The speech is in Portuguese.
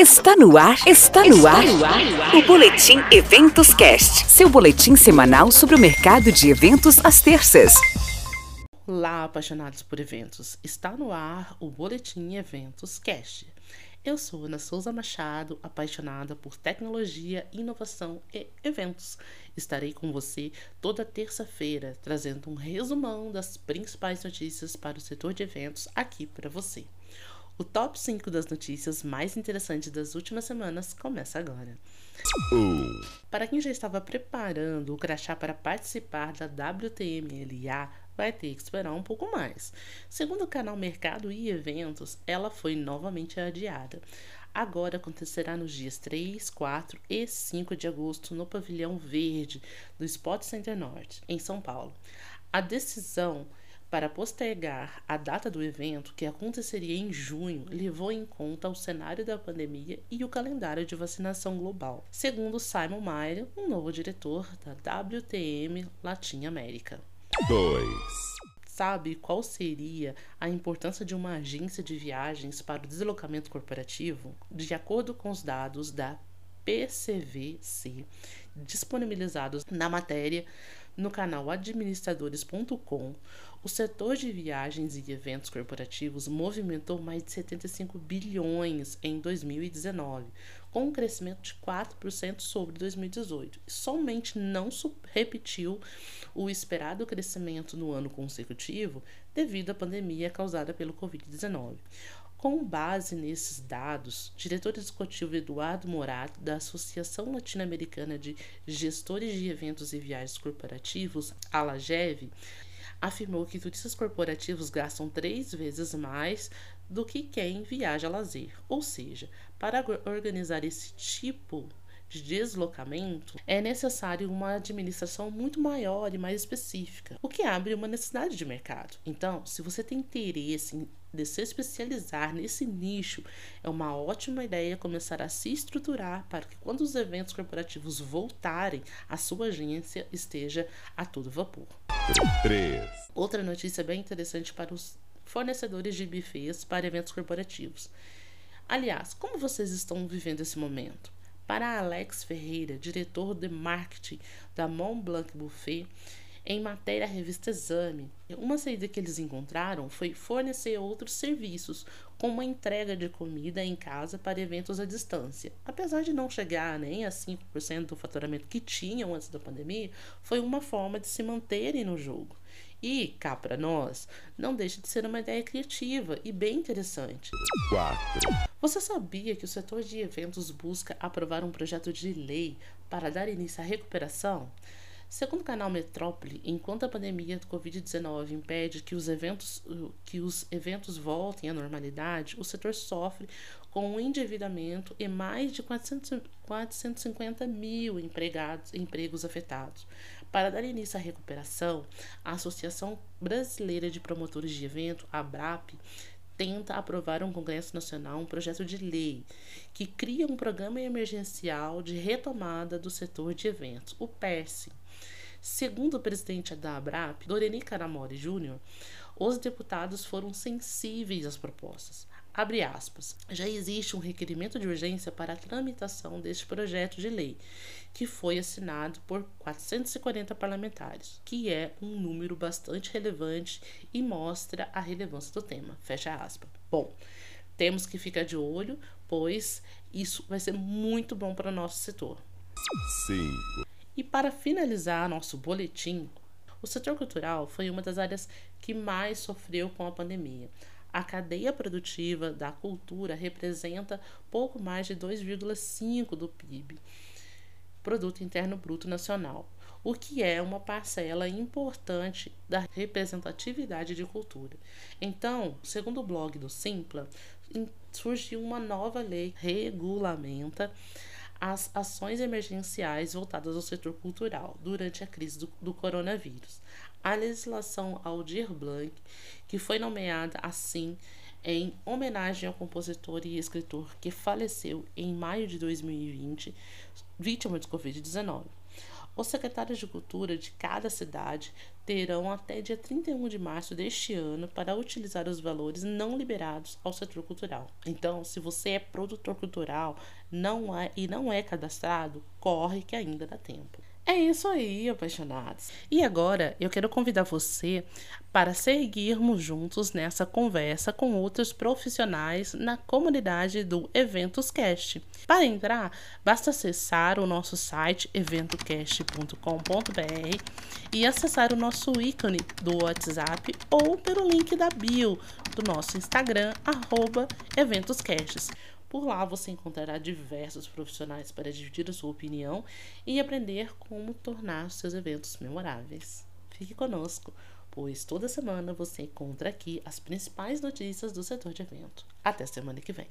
Está no ar, está no ar, o Boletim Eventos Cast, seu boletim semanal sobre o mercado de eventos às terças. Olá, apaixonados por eventos. Está no ar o Boletim Eventos Cast. Eu sou Ana Souza Machado, apaixonada por tecnologia, inovação e eventos. Estarei com você toda terça-feira, trazendo um resumão das principais notícias para o setor de eventos aqui para você. O top 5 das notícias mais interessantes das últimas semanas começa agora. Para quem já estava preparando o crachá para participar da WTMLA, vai ter que esperar um pouco mais. Segundo o canal Mercado e Eventos, ela foi novamente adiada. Agora acontecerá nos dias 3, 4 e 5 de agosto no Pavilhão Verde do Spot Center Norte, em São Paulo. A decisão para postergar a data do evento, que aconteceria em junho, levou em conta o cenário da pandemia e o calendário de vacinação global, segundo Simon Mayer, um novo diretor da WTM Latin América. 2. Sabe qual seria a importância de uma agência de viagens para o deslocamento corporativo? De acordo com os dados da PCVC disponibilizados na matéria no canal administradores.com, o setor de viagens e eventos corporativos movimentou mais de 75 bilhões em 2019, com um crescimento de 4% sobre 2018. E somente não repetiu o esperado crescimento no ano consecutivo devido à pandemia causada pelo Covid-19. Com base nesses dados, diretor executivo Eduardo Morato, da Associação Latino-Americana de Gestores de Eventos e Viagens Corporativos, ALAGEV, afirmou que turistas corporativos gastam três vezes mais do que quem viaja a lazer. Ou seja, para organizar esse tipo de deslocamento, é necessário uma administração muito maior e mais específica, o que abre uma necessidade de mercado. Então, se você tem interesse em de se especializar nesse nicho, é uma ótima ideia começar a se estruturar para que quando os eventos corporativos voltarem, a sua agência esteja a todo vapor. 3. Outra notícia bem interessante para os fornecedores de buffets para eventos corporativos. Aliás, como vocês estão vivendo esse momento? Para Alex Ferreira, diretor de marketing da Mont Blanc Buffet, em matéria à revista Exame, uma saída que eles encontraram foi fornecer outros serviços, como a entrega de comida em casa para eventos à distância. Apesar de não chegar nem a 5% do faturamento que tinham antes da pandemia, foi uma forma de se manterem no jogo. E, cá para nós, não deixa de ser uma ideia criativa e bem interessante. 4. Você sabia que o setor de eventos busca aprovar um projeto de lei para dar início à recuperação? Segundo o canal Metrópole, enquanto a pandemia do Covid-19 impede que os, eventos, que os eventos voltem à normalidade, o setor sofre com um endividamento e mais de 400, 450 mil empregados, empregos afetados. Para dar início à recuperação, a Associação Brasileira de Promotores de Evento, a ABRAP, tenta aprovar um Congresso Nacional um projeto de lei que cria um programa emergencial de retomada do setor de eventos, o PERSE. Segundo o presidente da ABRAP, Doreni Caramori Júnior, os deputados foram sensíveis às propostas. Abre aspas. Já existe um requerimento de urgência para a tramitação deste projeto de lei, que foi assinado por 440 parlamentares, que é um número bastante relevante e mostra a relevância do tema. Fecha aspas. Bom, temos que ficar de olho, pois isso vai ser muito bom para o nosso setor. Sim. E para finalizar nosso boletim, o setor cultural foi uma das áreas que mais sofreu com a pandemia. A cadeia produtiva da cultura representa pouco mais de 2,5% do PIB, Produto Interno Bruto Nacional, o que é uma parcela importante da representatividade de cultura. Então, segundo o blog do Simpla, surgiu uma nova lei que regulamenta as ações emergenciais voltadas ao setor cultural durante a crise do, do coronavírus. A legislação Aldir Blanc, que foi nomeada assim em homenagem ao compositor e escritor que faleceu em maio de 2020, vítima de Covid-19. Os secretários de cultura de cada cidade terão até dia 31 de março deste ano para utilizar os valores não liberados ao setor cultural. Então, se você é produtor cultural não é, e não é cadastrado, corre que ainda dá tempo. É isso aí, apaixonados. E agora eu quero convidar você para seguirmos juntos nessa conversa com outros profissionais na comunidade do Eventos Cast. Para entrar, basta acessar o nosso site eventocast.com.br e acessar o nosso ícone do WhatsApp ou pelo link da bio do nosso Instagram, arroba EventosCasts. Por lá você encontrará diversos profissionais para dividir a sua opinião e aprender como tornar seus eventos memoráveis. Fique conosco, pois toda semana você encontra aqui as principais notícias do setor de evento. Até semana que vem.